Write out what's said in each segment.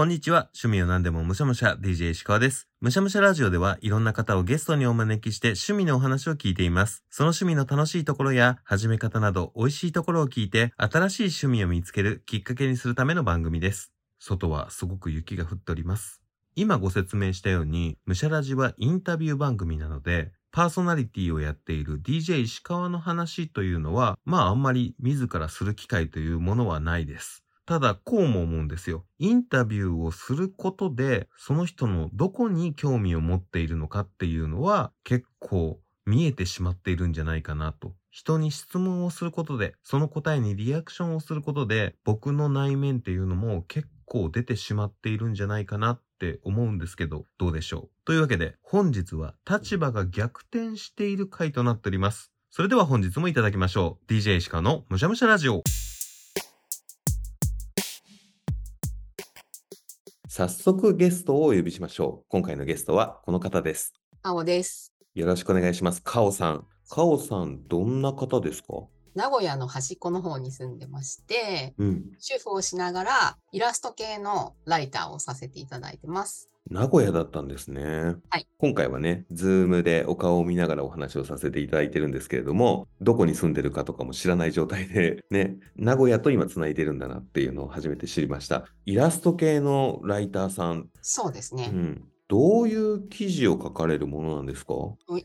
こんにちは。趣味を何でもむしゃむしゃ DJ 石川です。むしゃむしゃラジオではいろんな方をゲストにお招きして趣味のお話を聞いています。その趣味の楽しいところや始め方など美味しいところを聞いて新しい趣味を見つけるきっかけにするための番組です。外はすごく雪が降っております。今ご説明したように、むしゃラジはインタビュー番組なので、パーソナリティをやっている DJ 石川の話というのは、まああんまり自らする機会というものはないです。ただ、こうも思うんですよ。インタビューをすることで、その人のどこに興味を持っているのかっていうのは、結構見えてしまっているんじゃないかなと。人に質問をすることで、その答えにリアクションをすることで、僕の内面っていうのも結構出てしまっているんじゃないかなって思うんですけど、どうでしょう？というわけで、本日は立場が逆転している回となっております。それでは本日もいただきましょう。DJ 石川のむしゃむしゃラジオ。早速ゲストをお呼びしましょう。今回のゲストはこの方です。青です。よろしくお願いします。カオさん。カオさん、どんな方ですか？名古屋の端っこの方に住んでまして、うん。主婦をしながらイラスト系のライターをさせていただいてます。名古屋だったんですね。はい。今回はね、ズームでお顔を見ながらお話をさせていただいてるんですけれども、どこに住んでるかとかも知らない状態で、ね、名古屋と今つないでるんだなっていうのを初めて知りました。イラスト系のライターさん、そうですね。うん。どういう記事を書かれるものなんですか？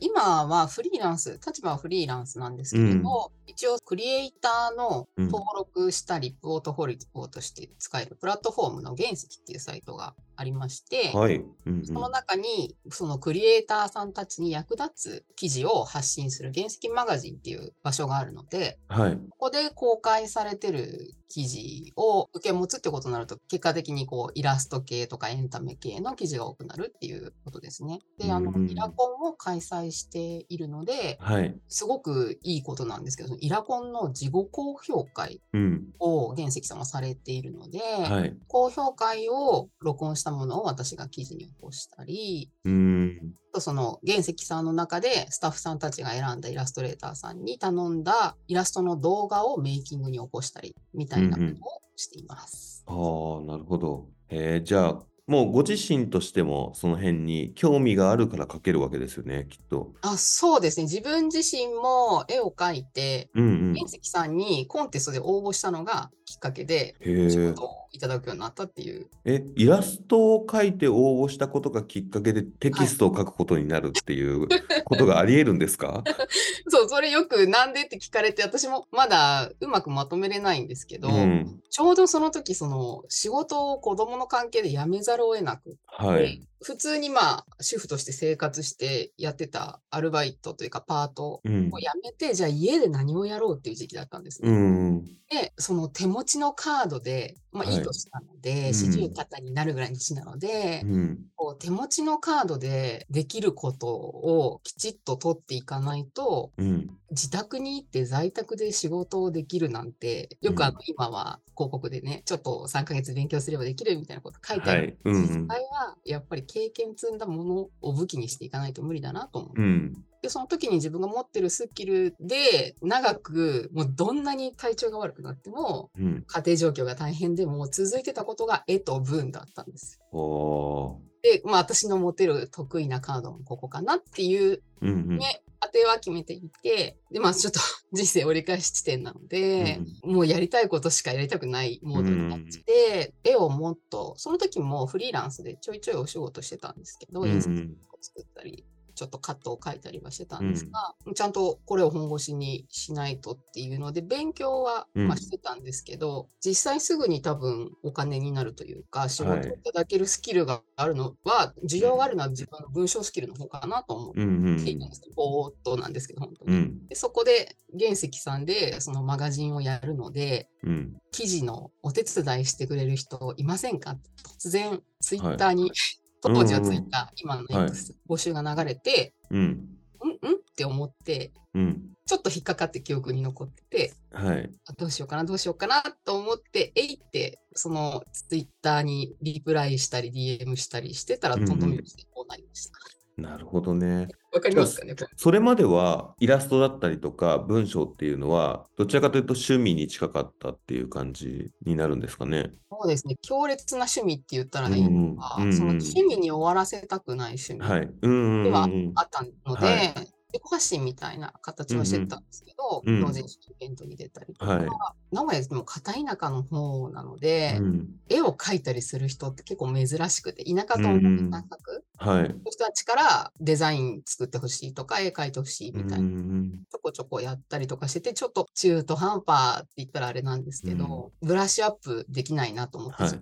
今はフリーランス、立場はフリーランスなんですけれど、うん一応クリエイターのうん登録したリポートフォリオとして使えるプラットフォームの原石っていうサイトがありまして、はい。うんうんその中に、そのクリエイターさんたちに役立つ記事を発信する原石マガジンっていう場所があるので、はい。ここで公開されてる記事を受け持つってことになると、結果的にこうイラスト系とかエンタメ系の記事が多くなるっていうことですね。で、あのうん、イラコンを開催しているので、はい。すごくいいことなんですけど、イラコンの事後公表会うん。を原石さんはされているので、はい。公表会を録音したものを私が記事に起こしたり、うーん。あとその原石さんの中でスタッフさんたちが選んだイラストレーターさんに頼んだイラストの動画をメイキングに起こしたりみたいなことをしています。ああ、なるほど。えー、じゃあ、もうご自身としてもその辺に興味があるから描けるわけですよね、きっと。あそうですね。自分自身も絵を描いて、うんうん。原石さんにコンテストで応募したのがきっかけで。仕事をいただくようになったっていう。え、イラストを描いて応募したことがきっかけでテキストを書くことになるっていう ことがあり得るんですか？そう、それよくなんでって聞かれて、私もまだうまくまとめれないんですけど、うん。ちょうどその時、その仕事を子供の関係で辞めざるを得なくってはい。普通にまあ主婦として生活してやってたアルバイトというかパートうんを。辞めて、じゃあ家で何をやろうっていう時期だったんですうね。ん。で、その手持ちのカードで、まあはいいい年なのうんで、四十肩になるぐらいの年なので、うん。こう手持ちのカードでできることをきちっと取っていかないと、うん。自宅に行って在宅で仕事をできるなんて、よくあのう今は広告でね、ちょっと3ヶ月勉強すればできるみたいなこと書いてある。はい。実際はやっぱり経験積んだものを武器にしていかないと無理だなと思う。うん。で、その時に自分が持ってるスキルで長く、もうどんなに体調が悪くなっても、うん。家庭状況が大変でも続いてたことが絵と文だったんです。で、まあ私の持てる得意なカードもここかなっていううんうん。ね、当ては決めていて、で、まあちょっと 人生折り返し地点なので、もうやりたいことしかやりたくないモードになって、絵をもっと、その時もフリーランスでちょいちょいお仕事してたんですけど、うん印刷を作ったり、ちょっとカットを書いたりはしてたんですが、ちゃんとこれを本腰にしないとっていうので、勉強は、うんまあ、してたんですけど、実際すぐに多分お金になるというか、仕事をいただけるスキルがあるのは、需要があるのは自分の文章スキルの方かなと思ってうんうんいるんです。ぼーっとなんですけど、本当に。うん。でそこで原石さんでそのマガジンをやるので、うん。記事のお手伝いしてくれる人いませんか？突然ツイッターに、当時はツイッター、今の X、募集が流れて、うん。うんうん？って思って、うん。ちょっと引っかかって記憶に残ってて、はい。あどうしようかな、どうしようかなと思って、えいって、そのツイッターにリプライしたり DM したりしてたら、うんうんトントン拍子でこうなりました。なるほどね。わかりますかねそれまではイラストだったりとか文章っていうのはどちらかというと趣味に近かったっていう感じになるんですかね？あそうですね。強烈な趣味って言ったらいいのか、うんうんその趣味に終わらせたくない趣味はい。うんうんではうんうん。あったので、はい自己発信みたいな形はしてたんですけど、うんうん。同人誌イベントに出たりとか、はい。名古屋でも片田舎の方なので、うん。絵を描いたりする人って結構珍しくて、田舎と同じ感覚、はい。そうい。う人たちからデザイン作ってほしいとか、絵描いてほしいみたいな、うんうんちょこちょこやったりとかしてて、ちょっと中途半端って言ったらあれなんですけど、ブラッシュアップできないなと思って、はい。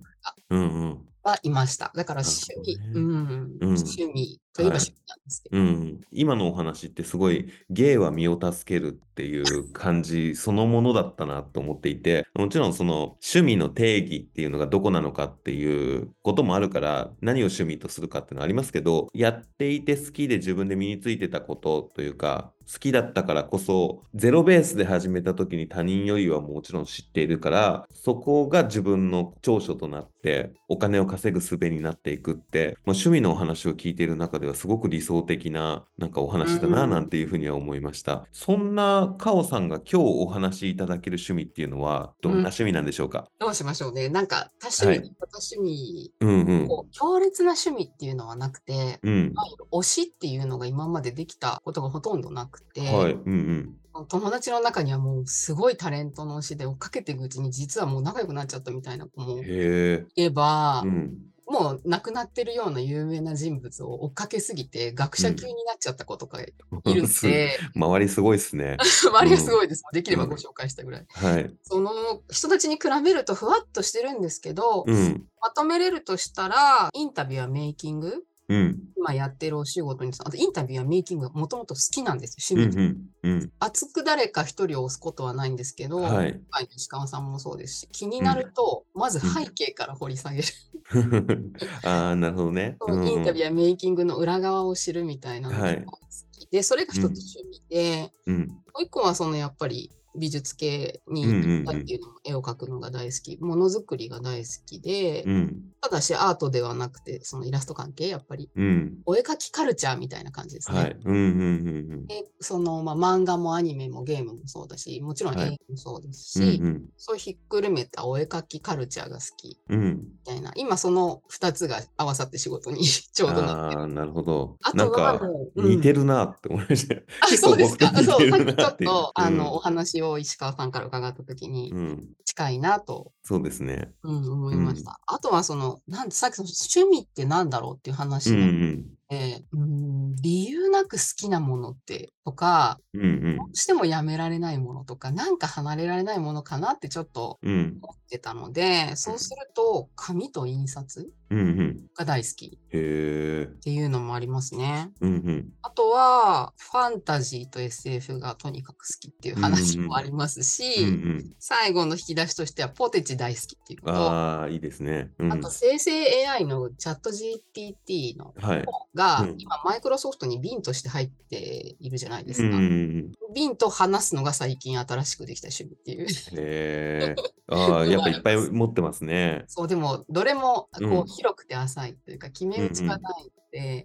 うんうんはい。ました。だから趣味、ねうん、趣味とい。えば趣味なんですけど、うん、今のお話ってすごい。芸は身を助けるってい。う感じそのものだったなと思ってい。てもちろんその趣味の定義ってい。うのがどこなのかってい。うこともあるから何を趣味とするかってい。うのはありますけどやってい。て好きで自分で身につい。てたこととい。うか好きだったからこそゼロベースで始めた時に他人よりはもちろん知っているからそこが自分の長所となってお金を稼ぐ術になっていくって、まあ、趣味のお話を聞いている中ではすごく理想的ななんかお話だなうんなんていうふうには思いました、そんなカオさんが今日お話しいただける趣味っていうのはどんな趣味なんでしょうか、どうしましょうね。なんか多趣味、はい。多趣味、うん、うん。こう強烈な趣味っていうのはなくて、うん。推しっていうのが今までできたことがほとんどなくて、はい。うんうん。友達の中にはもうすごいタレントの推しで追っかけていくうちに実はもう仲良くなっちゃったみたいな子もいへえ。れば、うん。もう亡くなってるような有名な人物を追っかけすぎて学者級になっちゃった子とかいるん すで、周りすごいですね。周りがすごいです。できればご紹介したぐらい。はい。その人たちに比べるとふわっとしてるんですけど、うん。まとめれるとしたら、インタビューやメイキング、うん。今やってるお仕事にあとインタビューやメイキングがもともと好きなんですよ、うん趣味で。うんうん。熱く誰か一人を押すことはないんですけど、はい。今回の石川さんもそうですし、気になると、まず背景から掘り下げる。ああなるほどね。そのインタビューーやメイキングの裏側を知るみたいなのがはい。好きで、それが一つ趣味で、うん。もう一個はそのやっぱり美術系に行ったっていうのも絵を描くのが大好き、ものづくりが大好きで、うん。ただしアートではなくて、そのイラスト関係、やっぱり。うん。お絵描きカルチャーみたいな感じですね。はい。うんうんうんでその、まあ、漫画もアニメもゲームもそうだし、もちろん映はい。画もそうですし、うんうん。そうひっくるめたお絵描きカルチャーが好きうん。みたいな、今その2つが合わさって仕事に ちょうどなってる。ああなるほど。あなんとはかもう、うん。似てるなって思いました。よあ、そうですか。似そう、てさっきちょっと、あの、おうん。話を石川さんから伺ったときに、うん。近いなと、そうですね。うん、思いました。あとは、その、なんで、さっきその趣味ってなんだろうっていう話うん。う理由なく好きなものって、とか、うんうん。どうしてもやめられないものとか、なんか離れられないものかなってちょっとうん。思ってたので、そうすると、紙と印刷うんうん。が大好きっへえ。ていうのもありますね。うんうん。あとは、ファンタジーと SF がとにかく好きっていう話もありますし、うんうん。最後の引き出しとしてはポテチ大好きっていうこと。あああいいですね。うん。と生成 AI のチャット GTT のはい。方が、うん。今マイクロソフトに瓶として入っているじゃないですか。うんうんうん。瓶と話すのが最近新しくできた趣味っていう。へえああ やっぱいっぱい持ってますね。そう、でもどれもこう、うん。広くて浅いというか決め打ちがない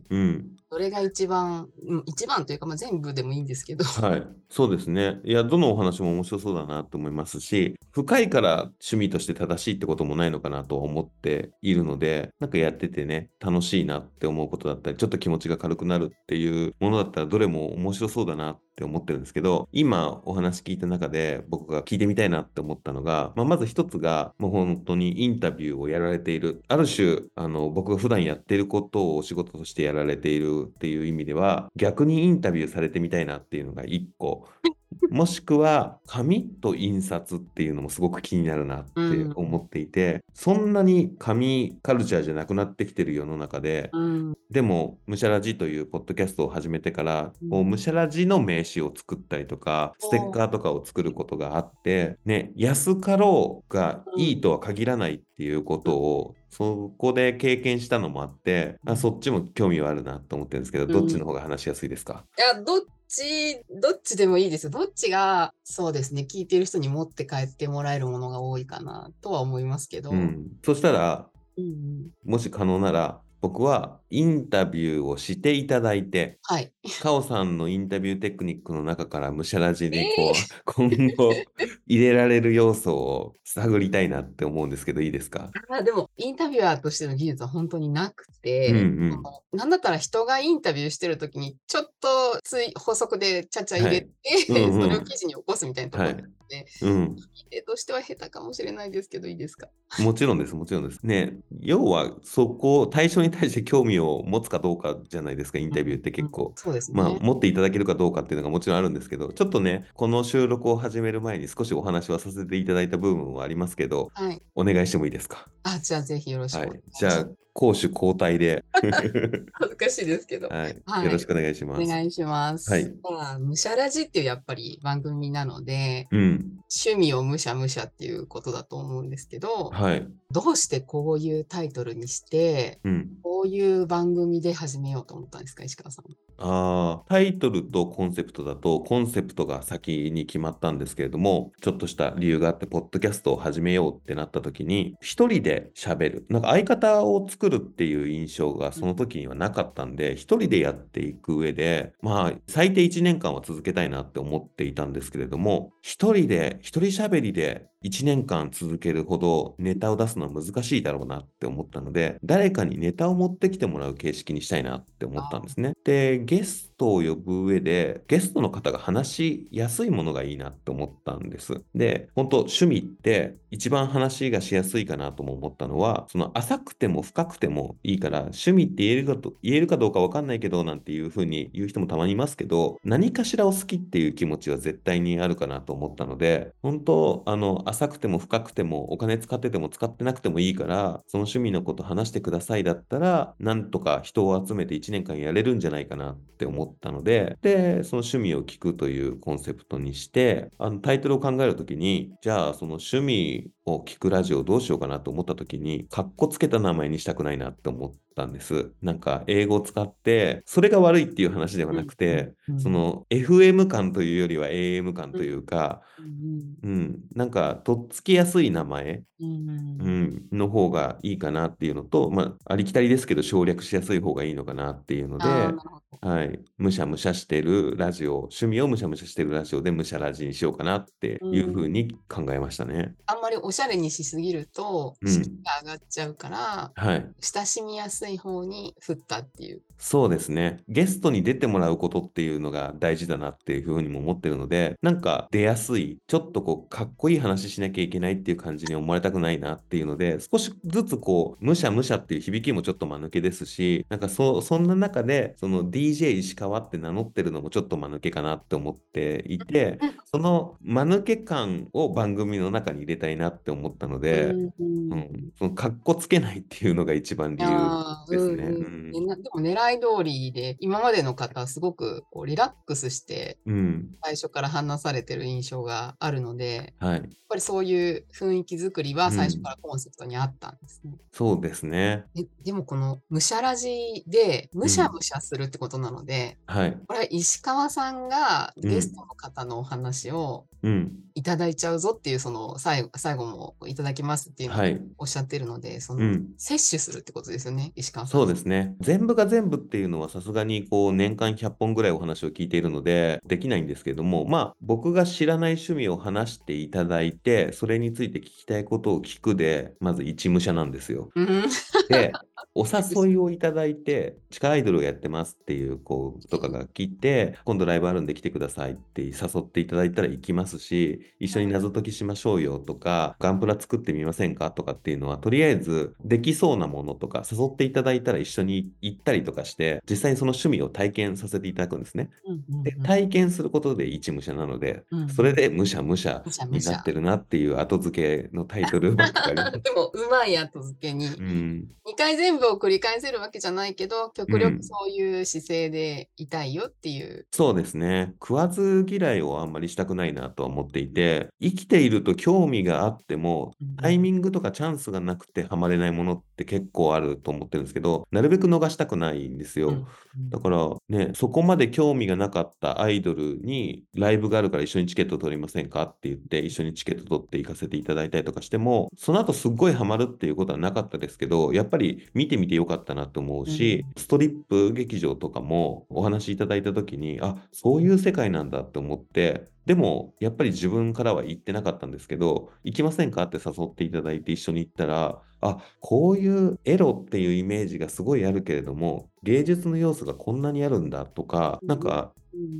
うん。どれが一番、うん、一番というか、まあ、全部でもいいんですけど、はい、そうですね。いや、どのお話も面白そうだなと思いますし、深いから趣味として正しいってこともないのかなとは思っているので、なんかやっててね、楽しいなって思うことだったり、ちょっと気持ちが軽くなるっていうものだったら、どれも面白そうだなってって思ってるんですけど、今お話聞いた中で僕が聞いてみたいなって思ったのが、まあ、まず一つが、もう本当にインタビューをやられている。ある種、あの、僕が普段やってることをお仕事としてやられているっていう意味では、逆にインタビューされてみたいなっていうのが一個。もしくは、紙と印刷っていうのもすごく気になるなって思っていて、そんなに紙カルチャーじゃなくなってきてる世の中で、うん、でも、むしゃらじというポッドキャストを始めてから、うん。むしゃらじの名刺を作ったりとか、ステッカーとかを作ることがあって、ね、安かろうがいいとは限らないっていうことを、そこで経験したのもあって、あそっちも興味はあるなと思ってるんですけど、どっちの方が話しやすいですか、いや、どっち、どっちでもいいです。よ。どっちが、そうですね、聞いてる人に持って帰ってもらえるものが多いかなとは思いますけど、うん、そしたら、うんうん。もし可能なら、僕はインタビューをしていただいて、はい。カオさんのインタビューテクニックの中からムシャラジにこう、え今後入れられる要素を探りたいなって思うんですけど、いいですか？あでも、インタビュアーとしての技術は本当になくうんて、うん。あのなんだったら人がインタビューしてるときに、ちょっとつい補足でちゃちゃ入れて、はい。うんうん。それを記事に起こすみたいなところ。はいがあって、うん。絵としては下手かもしれないですけど、いいですか？もちろんです、もちろんです。ね、要はそこ、対象に対して興味を持つかどうかじゃないですか、インタビューって結構。そうですね。まあ、持っていただけるかどうかっていうのがもちろんあるんですけど、ちょっとね、この収録を始める前に少しお話はさせていただいた部分はありますけど、はい。お願いしてもいいですか？あ、じゃあぜひよろしくおはい。じゃあ、攻守交代で、恥ずかしいですけど。はい、はいよろしくお願いします。お願いします。はいまあ、むしゃらじっていうやっぱり番組なので、うん、趣味をむしゃむしゃっていうことだと思うんですけど、はい、どうしてこういうタイトルにして、うん。こういう番組で始めようと思ったんですか、石川さん。あータイトルとコンセプトだと、コンセプトが先に決まったんですけれども、ちょっとした理由があって、ポッドキャストを始めようってなった時に、一人で喋る。なんか相方を作るっていう印象がその時にはなかっったんで、一人でやっていく上で、まあ、最低1年間は続けたいなって思っていたんですけれども、一人で、一人喋りで1年間続けるほどネタを出すのは難しいだろうなって思ったので、誰かにネタを持ってきてもらう形式にしたいなって思ったんですね。で、ゲストを呼ぶ上で、ゲストの方が話しやすいものがいいなって思ったんです。で、本当趣味って一番話がしやすいかなとも思ったのは、その浅くても深くてもいいから、趣味って言えるかと言えるかどうかわかんないけど、なんていうふうに言う人もたまにいますけど、何かしらを好きっていう気持ちは絶対にあるかなと思ったので、本当、あの、浅くても深くても、お金使ってても使ってなくてもいいから、その趣味のこと話してくださいだったら、なんとか人を集めて1年間やれるんじゃないかなって思っったので、で、その趣味を聞くというコンセプトにして、あのタイトルを考えるときに、じゃあその趣味を聞くラジオどうしようかなと思ったときに、かっこつけた名前にしたくないなって思ったんです。なんか英語を使って、それが悪いっていう話ではなくて、うんそ、の FM 感というよりは AM 感というか、うんうん、なんかとっつきやすい名前、うん。の方がいいかなっていうのと、まあ、ありきたりですけど省略しやすい方がいいのかなっていうので、はい、むしゃむしゃしてるラジオ、趣味をむしゃむしゃしてるラジオでむしゃラジにしようかなっていうふうに考えましたね。あんまりおしゃれにしすぎると、うん質が上がっちゃうから、はい。親しみやすい方に振ったっていう。そうですね。ゲストに出てもらうことっていうのが大事だなっていうふうにも思ってるので、なんか出やすい、ちょっとこう、かっこいい話しなきゃいけないっていう感じに思われたくないなっていうので、少しずつこう、むしゃむしゃっていう響きもちょっと間抜けですし、なんかそ、そんな中で、その DJ 石川って名乗ってるのもちょっと間抜けかなって思っていて、その間抜け感を番組の中に入れたいなって思ったので、うんうん、そのかっこつけないっていうのが一番理由ですね。うんうんでも狙い通りで、今までの方はすごくこうリラックスしてうん。最初から話されてる印象があるので、やっはい。ぱりそういう雰囲気作りはうん最初からコンセプトにあったんですね。そうですね。ででもこのむしゃらじでむしゃむしゃするってことなので、はい。これは石川さんがうんゲストの方のお話をうん。いただいちゃうぞっていうその最後最後もいただきますっていうのをはい。おっしゃってるので、そのうん。摂取するってことですよね、石川さん。そうですね。全部が全部っていうのはさすがにこう年間100本ぐらいお話を聞いているのでできないんですけども、まあ僕が知らない趣味を話していただいて、それについて聞きたいことを聞くで、まず一武者なんですよ。うんで、お誘いをいただいて、地下アイドルをやってますっていう子とかが来て、今度ライブあるんで来てくださいって誘っていただいたら行きますし、一緒に謎解きしましょうよとか、ガンプラ作ってみませんかとかっていうのは、とりあえずできそうなものとか、誘っていただいたら一緒に行ったりとかして、実際にその趣味を体験させていただくんですね。うんうんで、うん。体験することで一武者なので、うんそれでむしゃむしゃむしゃむしゃになってるなっていう後付けのタイトルばっかり。でも、うまい後付けに、うん。2回全部を繰り返せるわけじゃないけど、極うん力そういう姿勢でいたいよっていう。そうですね。食わず嫌いをあんまりしたくないなとは思っていて、生きていると興味があっても、タイミングとかチャンスがなくてハマれないものって結構あると思ってるんですけど、なるべく逃したくないんですよ。うんだからね、そこまで興味がなかったアイドルにライブがあるから一緒にチケット取りませんかって言って一緒にチケット取って行かせていただいたりとかしても、その後すっごいハマるっていうことはなかったですけど、やっぱりり見てみてよかったなと思うし、ストリップ劇場とかもお話しいただいた時に、あ、そういう世界なんだって思って、でも、やっぱり自分からは行ってなかったんですけど、行きませんかって誘っていただいて一緒に行ったら、あ、こういうエロっていうイメージがすごいあるけれども、芸術の要素がこんなにあるんだとか、なんか、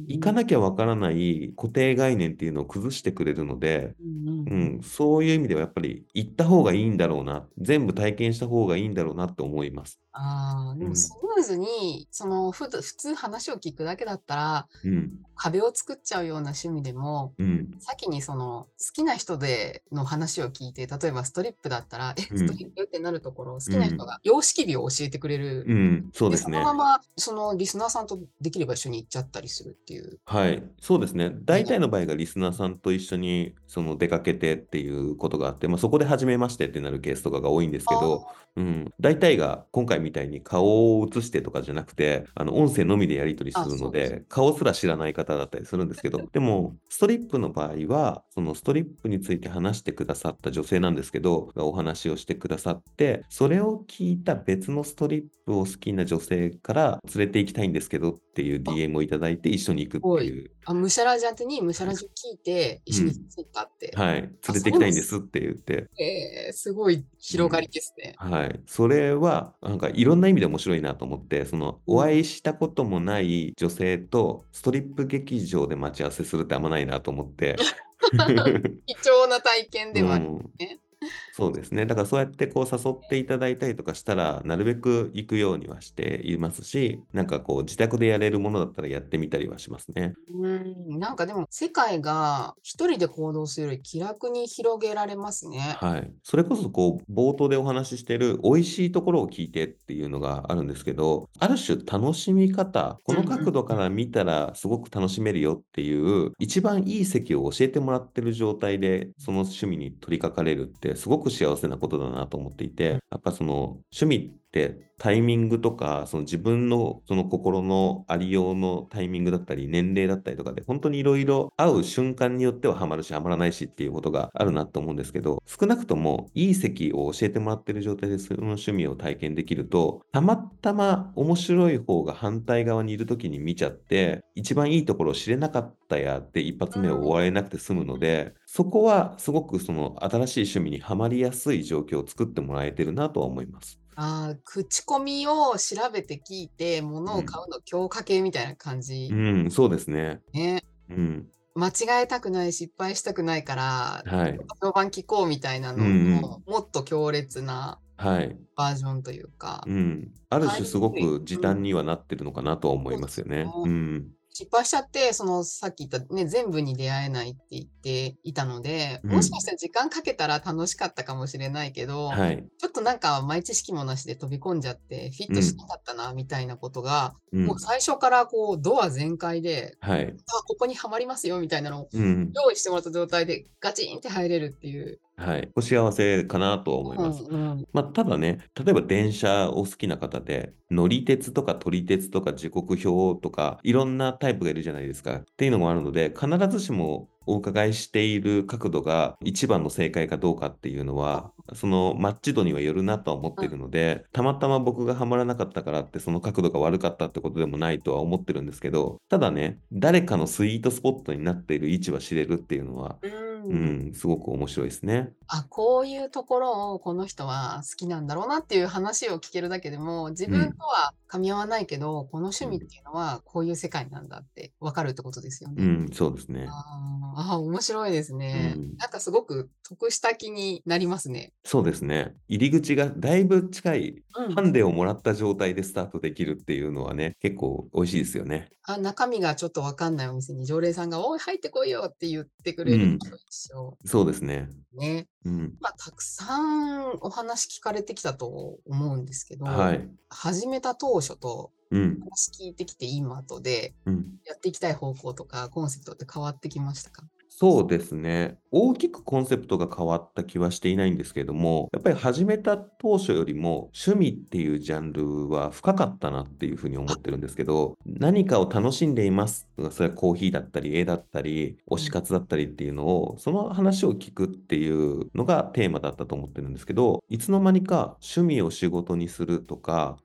行かなきゃわからない固定概念っていうのを崩してくれるので、うん、そういう意味ではやっぱり行った方がいいんだろうな、全部体験した方がいいんだろうなって思います。ああ、でもスムーズに、そのふ普通話を聞くだけだったら、うん。壁を作っちゃうような趣味でも、うん。先にその好きな人での話を聞いて、例えばストリップだったら、え、ストリップってなるところ、好きな人が様式美を教えてくれる。うん、そうですね。そのまま、そのリスナーさんとできれば一緒に行っちゃったりするっていう。はい、そうですね。大体の場合がリスナーさんと一緒にその出かけてっていうことがあって、まあ、そこで初めましてってなるケースとかが多いんですけど、うん、大体が今回みたいに顔を映してとかじゃなくて、あの音声のみでやり取りするので、顔すら知らない方だったりするんですけど、でも、ストリップの場合は、そのストリップについて話してくださった女性なんですけど、お話をしてくださって、それを聞いた別のストリップを好きな女性から連れて行きたいんですけどっていう DM をいただいて一緒に行くっていう。あ、ムシャラジャンテにムシャラジュ聞いて一緒に行ったって、うん、はい。連れて行きたいんですって言って。えー、すごい広がりですね。うん、はい。それは、なんかいろんな意味で面白いなと思って、そのお会いしたこともない女性とストリップ劇場で待ち合わせするってあんまないなと思って。貴重な体験ではあるね。そうですね。だからそうやってこう誘っていただいたりとかしたら、なるべく行くようにはしていますし、なんかこう自宅でやれるものだったらやってみたりはしますね。うん、なんかでも世界が一人で行動するより気楽に広げられますね。はい。それこそこう冒頭でお話ししてる美味しいところを聞いてっていうのがあるんですけど、ある種楽しみ方、この角度から見たらすごく楽しめるよっていう、一番いい席を教えてもらってる状態でその趣味に取り掛かれるってすごく幸せなことだなと思っていて、やっぱその趣味ってタイミングとか、その自分のその心のありようのタイミングだったり、年齢だったりとかで、本当にいろいろ会う瞬間によってはハマるし、ハマらないしっていうことがあるなと思うんですけど、少なくともいい席を教えてもらってる状態でその趣味を体験できると、たまたま面白い方が反対側にいる時に見ちゃって、一番いいところを知れなかったやって一発目を終われなくて済むので、そこはすごくその新しい趣味にはまりやすい状況を作ってもらえてるなとは思います。ああ、口コミを調べて聞いて、物を買うの強化系みたいな感じ。うん、そうですね。ね。うん。間違えたくない、失敗したくないから、はい。評判聞こうみたいなのうんもっと強烈なはい。バージョンというか。うん。ある種すごく時短にはなってるのかなとは思いますよね。ううん。失敗しちゃって、そのさっき言ったね、全部に出会えないって言っていたので、もしかしたら時間かけたら楽しかったかもしれないけど、はい。ちょっとなんか前知識もなしで飛び込んじゃってフィットしなかったなみたいなことが、うん。もう最初からこうドア全開で、はい。あ、ここにはまりますよみたいなのをうん。用意してもらった状態でガチンって入れるっていう。はい。お幸せかなと思います。うんうん。まあ、ただね、例えば電車を好きな方で、乗り鉄とか撮り鉄とか時刻表とか、いろんなタイプがいるじゃないですか。っていうのもあるので、必ずしもお伺いしている角度が一番の正解かどうかっていうのは、そのマッチ度にはよるなとは思ってるので、たまたま僕がハマらなかったからってその角度が悪かったってことでもないとは思ってるんですけど、ただね、誰かのスイートスポットになっている位置は知れるっていうのは、うん、すごく面白いですね。あ、こういうところをこの人は好きなんだろうなっていう話を聞けるだけでも、自分とは噛み合わないけど、この趣味っていうのはこういう世界なんだって分かるってことですよね。うん、そうですね。ああ、面白いですね。うん、なんかすごく得した気になりますね。そうですね。入り口がだいぶ近い、ハンデをもらった状態でスタートできるっていうのはね、結構美味しいですよね。あ中身がちょっと分かんないお店に常連さんが、おい、入ってこいよって言ってくれるうん、そうですね。ね。うん、まあ、たくさんお話聞かれてきたと思うんですけど、はい、始めた当初とうん、話聞いてきて今とで、やっていきたい方向とかコンセプトって変わってきましたか？そうですね。大きくコンセプトが変わった気はしていないんですけれども、やっぱり始めた当初よりも趣味っていうジャンルは深かったなっていうふうに思ってるんですけど、何かを楽しんでいます。それはコーヒーだったり、絵だったり、推し活だったりっていうのを、その話を聞くっていうのがテーマだったと思ってるんですけど、いつの間にか趣味を仕事にするとか、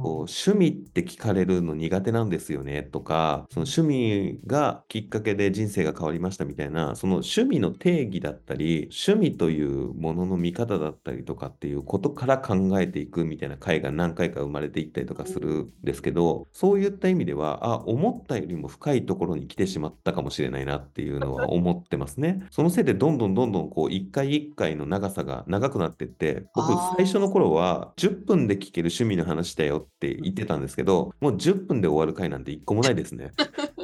こうあ。趣味って聞かれるの苦手なんですよねとか、その趣味がきっかけで人生が変わりましたみたいな、その趣味の定義だったり、趣味というものの見方だったりとかっていうことから考えていくみたいな回が何回か生まれていったりとかするんですけど、そういった意味では、あ、思ったよりも深いところに来てしまったかもしれないなっていうのは思ってますね。そのせいでどんどんどんどんこう一回一回の長さが長くなってって、僕あ最初のあ。頃は10分で聞ける趣味の話だよって言ってたんですけど、もう10分で終わる回なんて1個もないですね。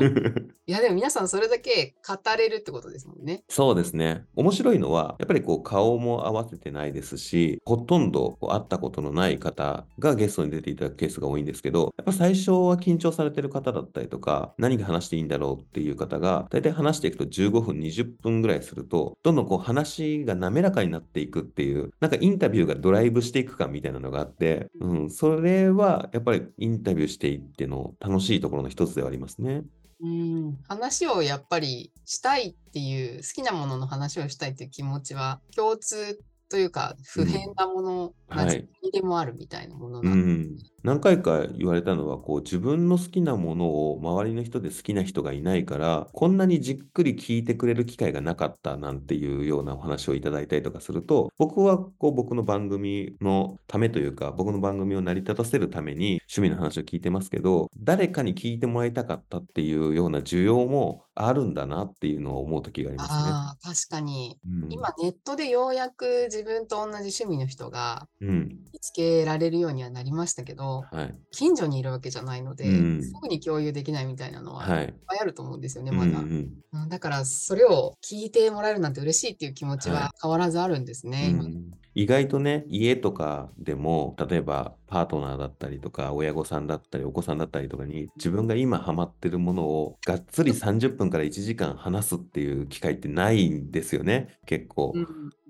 いや、でも皆さんそれだけ語れるってことですもんね。そうですね。面白いのは、やっぱりこう顔も合わせてないですし、ほとんど会ったことのない方がゲストに出ていただくケースが多いんですけど、やっぱ最初は緊張されてる方だったりとか、何が話していいんだろうっていう方が、大体話していくと15分、20分ぐらいすると、どんどんこう話が滑らかになっていくっていう、なんかインタビューがドライブしていく感みたいなのがあって、うん、それはやっぱりインタビューしていっての楽しいところの一つではありますね。うん、話をやっぱりしたいっていう、好きなものの話をしたいっていう気持ちは共通というか、うん。不変なものがはい。誰にでもあるみたいなものうなんん。何回か言われたのは、こう自分の好きなものを周りの人で好きな人がいないから、こんなにじっくり聞いてくれる機会がなかったなんていうようなお話をいただいたりとかすると、僕はこう僕の番組のためというか、僕の番組を成り立たせるために趣味の話を聞いてますけど、誰かに聞いてもらいたかったっていうような需要もあるんだなっていうのを思う時がありますね。確かに。うん。今ネットでようやく自分と同じ趣味の人がうん。見つけられるようにはなりましたけど、はい。近所にいるわけじゃないのうで、ん。すぐに共有できないみたいなのははいい。っぱいあると思うんですよね、うんまだ。うん。うん、だからそれを聞いてもらえるなんて嬉しいっていう気持ちはい。は変わらずあるんですうね、今。ん、意外とね、家とかでも、例えばパートナーだったりとか、親御さんだったり、お子さんだったりとかに、自分が今ハマってるものをがっつり30分から1時間話すっていう機会ってないんですよね、結構。うん、う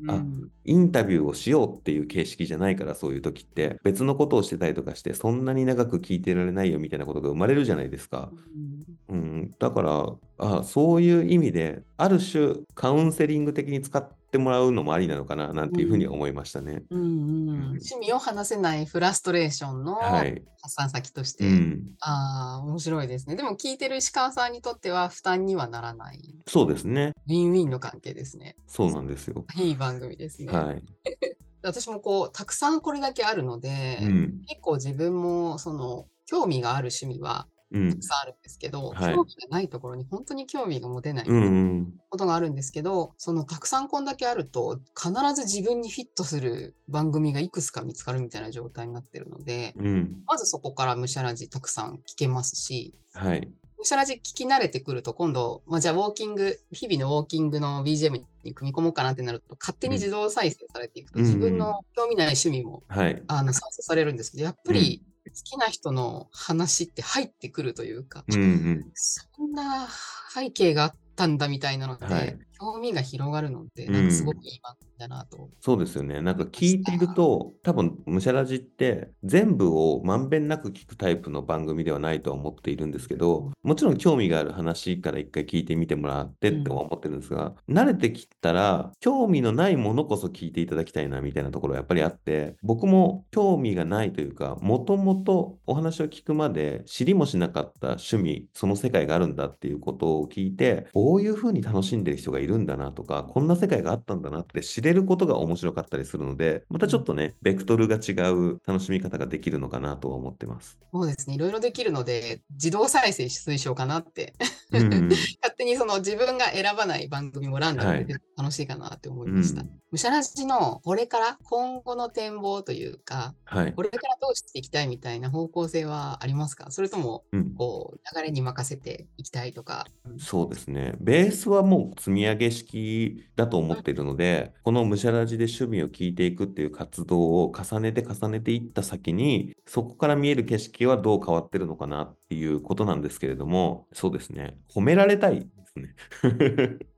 あ、ん。インタビューをしようっていう形式じゃないから、そういう時って、別のことをしてたりとかして、そんなに長く聞いてられないよみたいなことが生まれるじゃないですか。うんうん、だから、あ、そういう意味で、ある種カウンセリング的に使ってもらうのもありなのかな、なんうていうふうにん思いましたね。うんうんうん。趣味を話せないフラストレーションのはい。発散先としうて、ん。ああ、面白いですね。でも聞いてる石川さんにとっては負担にはならない、そうですね。ウィンウィンの関係ですね。そうなんですよ。いい番組ですね。はい。私もこう、たくさんこれだけあるのうで、ん。結構自分もその、興味がある趣味はうん。たくさんあるんですけど、はい。興味がないところに本当に興味が持てないうんうん。ことがあるんですけど、そのたくさんこんだけあると、必ず自分にフィットする番組がいくつか見つかるみたいな状態になってるので、うん。まずそこからむしゃらじたくさん聞けますし、はい。むしゃらじ聞き慣れてくると、今度、まあ、じゃあウォーキング、日々のウォーキングの BGM に組み込もうかなってなると、勝手に自動再生されていくと、うん自分の興味ない趣味もはい。あの再生されるんですけど、やっぱり好きな人の話って入ってくるというか、うんうん。そんな背景があったんだみたいなので、はい。興味が広がるので、うなんかすごくん。いい番組だなと思いそうですよね。なんか。聞いていると、多分、むしゃらじって全部をまんべんなく聞くタイプの番組ではないとは思っているんですけど、もちろん興味がある話から一回聞いてみてもらってうん。っては思ってるんですが、慣れてきたら、興味のないものこそ聞いていただきたいなみたいなところはやっぱりあって、僕も興味がないというか、もともとお話を聞くまで知りもしなかった趣味、その世界があるんだっていうことを聞いて、こういうふうに楽しんでる人がいるんだなとか、こんな世界があったんだなって知れることが面白かったりするので、またちょっとね、ベクトルが違う楽しみ方ができるのかなとは思ってます。そうですね。いろいろできるので、自動再生推奨かなって。うん。勝手にその自分が選ばない番組もランダムはい。で楽しいかなって思いうました。ん。むしゃらじのこれから今後の展望というか、はい。これからどうしていきたいみたいな方向性はありますか？それとも、うん。こう、流れに任せていきたいとか。うんそうですね。ベースはもう積み上げ式だと思っているので、このむしゃらじで趣味を聞いていくっていう活動を重ねて重ねていった先に、そこから見える景色はどう変わってるのかなっていうことなんですけれども、そうですね。褒められたいですね。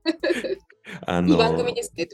あのいい番組ですね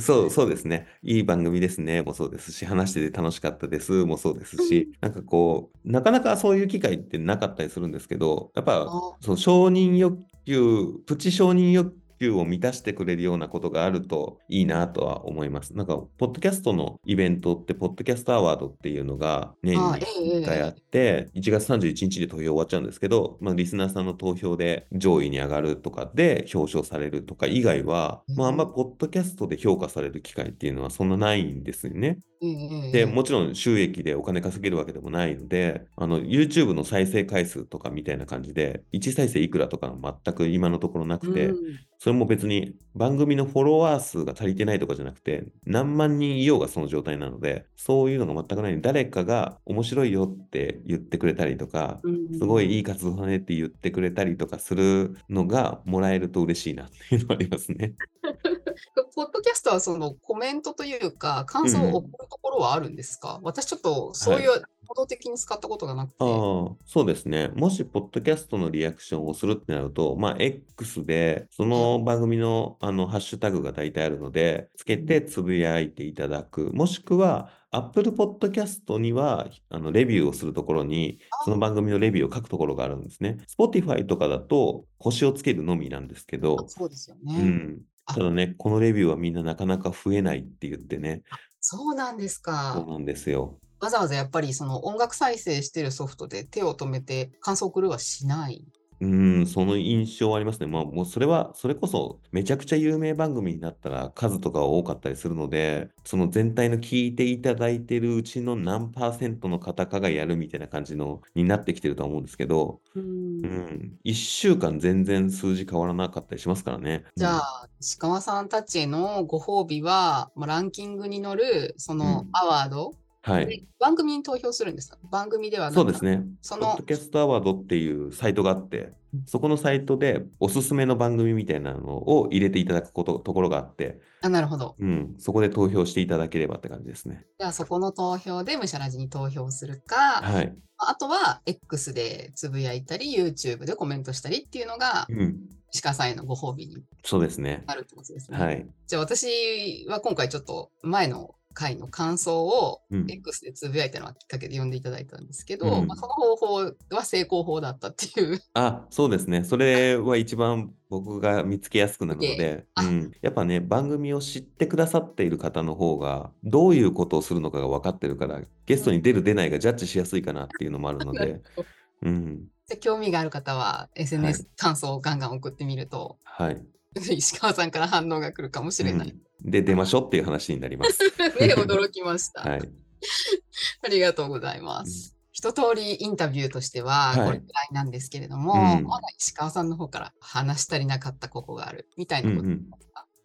そう、そうですね。いい番組ですね。もそうですし、話してて楽しかったです。もそうですし、なんかこう、なかなかそういう機会ってなかったりするんですけど、やっぱ、あそう承認欲求、プチ承認欲求を満たしてくれるようなことがあるといいなとは思います。なんか、ポッドキャストのイベントって、ポッドキャストアワードっていうのが年にあええ1回あって、1月31日で投票終わっちゃうんですけど、まあ、リスナーさんの投票で上位に上がるとかで表彰されるとか以外は、まあ、あんまポッドキャストで評価される機会っていうのはそんなないんですよね。で、もちろん収益でお金稼げるわけでもないので、あの、YouTube の再生回数とかみたいな感じで、1再生いくらとか全く今のところなくて、うん。それも別に番組のフォロワー数が足りてないとかじゃなくて、何万人いようがその状態なので、そういうのが全くない。誰かが面白いよって言ってくれたりとか、うんすごいいい活動だねって言ってくれたりとかするのがもらえると嬉しいなっていうのはありますね。ポッドキャストはそのコメントというか、感想を送るはあるんですか、私ちょっとそういう行動的に使ったことがなくて。ああ、そうですね。もし、ポッドキャストのリアクションをするってなると、まあ、X で、その番組の、あの、ハッシュタグが大体あるので、つけてつぶやいていただく。もしくは、Apple Podcast には、あの、レビューをするところに、その番組のレビューを書くところがあるんですね。Spotify とかだと、星をつけるのみなんですけあど、そうですようね。ん。あただね、このレビューはみんななかなか増えないって言ってね、そうなんですそうか。なんですよ。わざわざやっぱりその音楽再生してるソフトで手を止めて感想を送るはしない？うん、その印象はありますね。まあ、もうそれは、それこそ、めちゃくちゃ有名番組になったら数とかは多かったりするので、その全体の聞いていただいてるうちの何パーセントの方かがやるみたいな感じの、になってきてるとは思うんですけど、うんうん、1週間全然数字変わらなかったりしますからね。じゃあ、石川さんたちへのご褒美は、まあ、ランキングに乗るそのうんアワード、うん、はい。で番組に投票するんですか？番組ではそうですね。そのポッドキャストアワードっていうサイトがあって、そこのサイトでおすすめの番組みたいなのを入れていただくこと、ところがあって、あ、なるほど。うん、そこで投票していただければって感じですね。じゃあ、そこの投票でムシャラジに投票するか、はい。あとは X でつぶやいたり、YouTube でコメントしたりっていうのが、うん、石川さんへのご褒美にそうですね。なるってことですね。はい。じゃあ、私は今回ちょっと前の回の感想をうん。X でつぶやいたのがきっかけで読んでいただいたんですけど、うん。まあ、その方法は成功法だったっていう。あ、そうですね。それは一番僕が見つけやすくなるので、あうん、やっぱね、番組を知ってくださっている方の方が、どういうことをするのかが分かってるから、ゲストに出る出ないがジャッジしやすいかなっていうのもあるので、うん、で興味がある方は SNS 感想をガンガン送ってみると、はい。石川さんから反応が来るかもしれない。うんで、出ましょうっていう話になります。ね、驚きました。はい。ありがとうございます。一通りインタビューとしてははいこれくらいなんですけれども、うんまだ石川さんの方から話し足りなかったここがあるみたいなことうんうん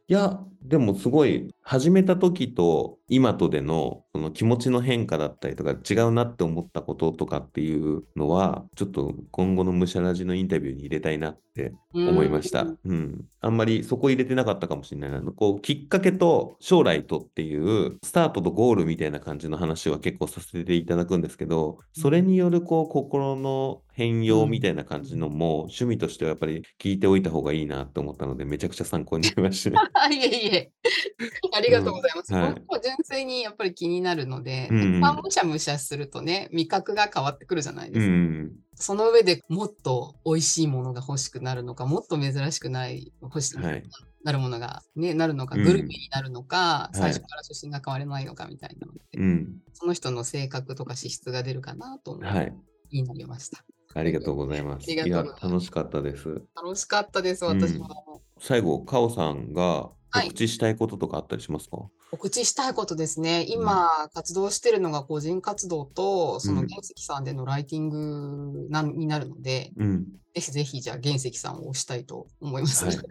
いや、でもすごい、始めた時と今とでのその気持ちの変化だったりとか、違うなって思ったこととかっていうのは、ちょっと今後のムシャラジのインタビューに入れたいなって思いました。うんうん。あんまりそこ入れてなかったかもしれないな。こう、きっかけと将来とっていう、スタートとゴールみたいな感じの話は結構させていただくんですけど、それによるこう、心の変容みたいな感じのも、趣味としてはやっぱり聞いておいた方がいいなって思ったので、めちゃくちゃ参考になりました いえいえ。ありがとうございます。うんはい純粋にやっぱり気になるので、うんうんまあむしゃむしゃするとね、味覚が変わってくるじゃないでうすか。ん。その上でもっと美味しいものが欲しくなるのか、もっと珍しくない欲しはい。なるものが、ね、なるのか、うんグルメになるのか、い最初から初心が変われないのかみたいなので、うん。その人の性格とか資質が出るかなと思って、はい。気になりました。ありがとうございます。いや、楽しかったです。楽しかったです、私も。最後、カオさんがはい告知したいこととかあったりしますか、告知したいことですね。今、活動してるのが個人活動と、そのうん原石さんでのライティングなになるので、うん。ぜひぜひ、じゃあ原石さんを推したいと思います。はい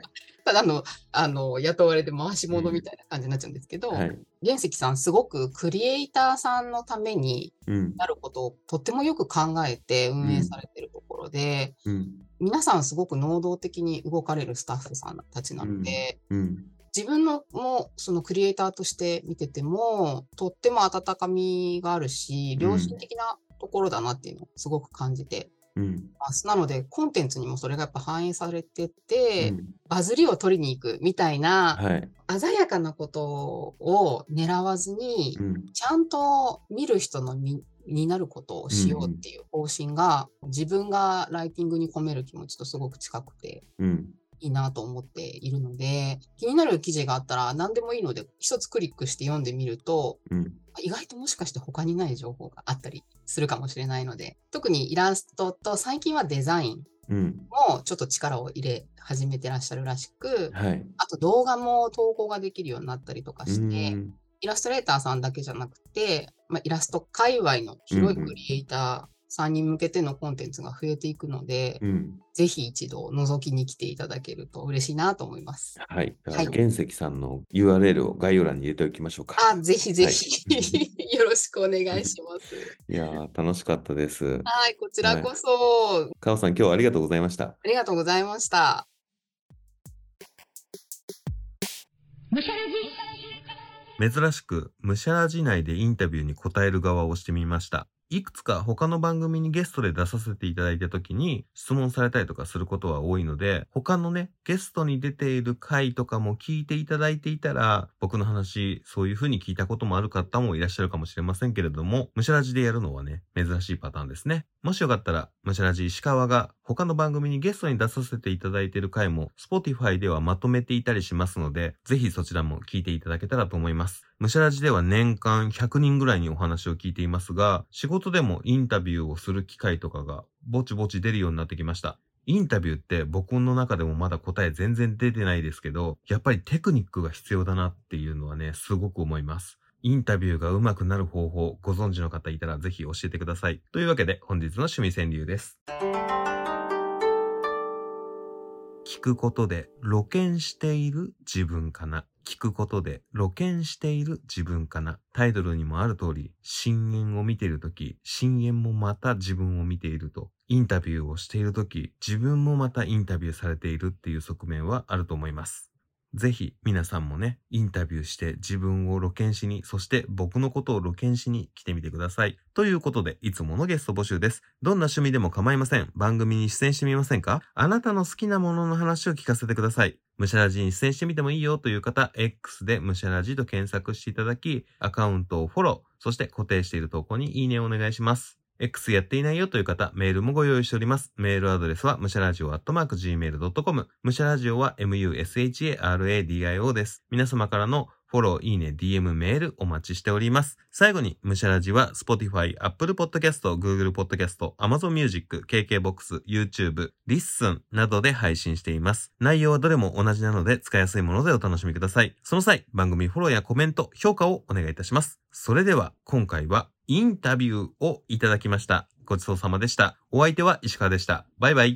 ただあの、あの、雇われて回し物みたいな感じになっちゃうんですけど、はい。原石さん、すごくクリエイターさんのためにうん。なることをとってもよく考えて運営されてるところで、うん。皆さんすごく能動的に動かれるスタッフさんたちなので、うん。自分のもそのクリエイターとして見ててもとっても温かみがあるしうん良心的なところだなっていうのをすごく感じてうん。ます。なので、コンテンツにもそれがやっぱ反映されてて、うんバズりを取りに行くみたいな、はい。鮮やかなことを狙わずに、うん。ちゃんと見る人の身になることをしようっていう方針が、自分がライティングに込める気持ちとすごく近くて、うん。いいなと思っているので、気になる記事があったら何でもいいので、一つクリックして読んでみると、うん。意外ともしかして他にない情報があったりするかもしれないので、特にイラストと最近はデザインうん。もちょっと力を入れ始めてらっしゃるらしく、はい。あと動画も投稿ができるようになったりとかうして、ん。イラストレーターさんだけじゃなくて、まあ、イラスト界隈の広いクリエイターさんに向けてのコンテンツが増えていくので、うん。ぜひ一度覗きに来ていただけると嬉しいなと思います。はい。はい原石さんの URL を概要欄に入れておきましょうか。あ、ぜひぜひ、よろしくお願いします。いやー、楽しかったです。はい、こちらこそ、かおさん、今日はありがとうございました。ありがとうございました。珍しく、ムシャラジ内でインタビューに答える側をしてみました。いくつか他の番組にゲストで出させていただいた時に質問されたりとかすることは多いので、他のね、ゲストに出ている回とかも聞いていただいていたら、僕の話、そういう風に聞いたこともある方もいらっしゃるかもしれませんけれども、ムシャラジでやるのはね、珍しいパターンですね。もしよかったら、ムシャラジ石川が他の番組にゲストに出させていただいている回も Spotify ではまとめていたりしますので、ぜひそちらも聞いていただけたらと思います。ムシャラジでは年間100人ぐらいにお話を聞いていますが、仕事でもインタビューをする機会とかがぼちぼち出るようになってきました。インタビューって僕の中でもまだ答え全然出てないですけど、やっぱりテクニックが必要だなっていうのはね、すごく思います。インタビューが上手くなる方法、ご存知の方いたらぜひ教えてください。というわけで本日の趣味川柳です。聞くことで露見している自分かな。聞くことで露見している自分かな。タイトルにもある通り、深淵を見ているとき、深淵もまた自分を見ていると。インタビューをしているとき、自分もまたインタビューされているっていう側面はあると思います。ぜひ皆さんもね、インタビューして自分を露見しに、そして僕のことを露見しに来てみてください。ということで、いつものゲスト募集です。どんな趣味でも構いません。番組に出演してみませんか？あなたの好きなものの話を聞かせてください。ムシャラジに出演してみてもいいよという方、X でムシャラジと検索していただき、アカウントをフォロー、そして固定している投稿にいいねをお願いします。X やっていないよという方、メールもご用意しております。メールアドレスは、むしゃらじお .gmail.com。むしゃらじおは musharadio です。皆様からのフォロー、いいね、DM、メールお待ちしております。最後に、むしゃらじは Spotify、Apple Podcast、Google Podcast、Amazon Music、KKBOX、YouTube、Listen などで配信しています。内容はどれも同じなので使いやすいものでお楽しみください。その際、番組フォローやコメント、評価をお願いいたします。それでは、今回はインタビューをいただきました。ごちそうさまでした。お相手は石川でした。バイバイ。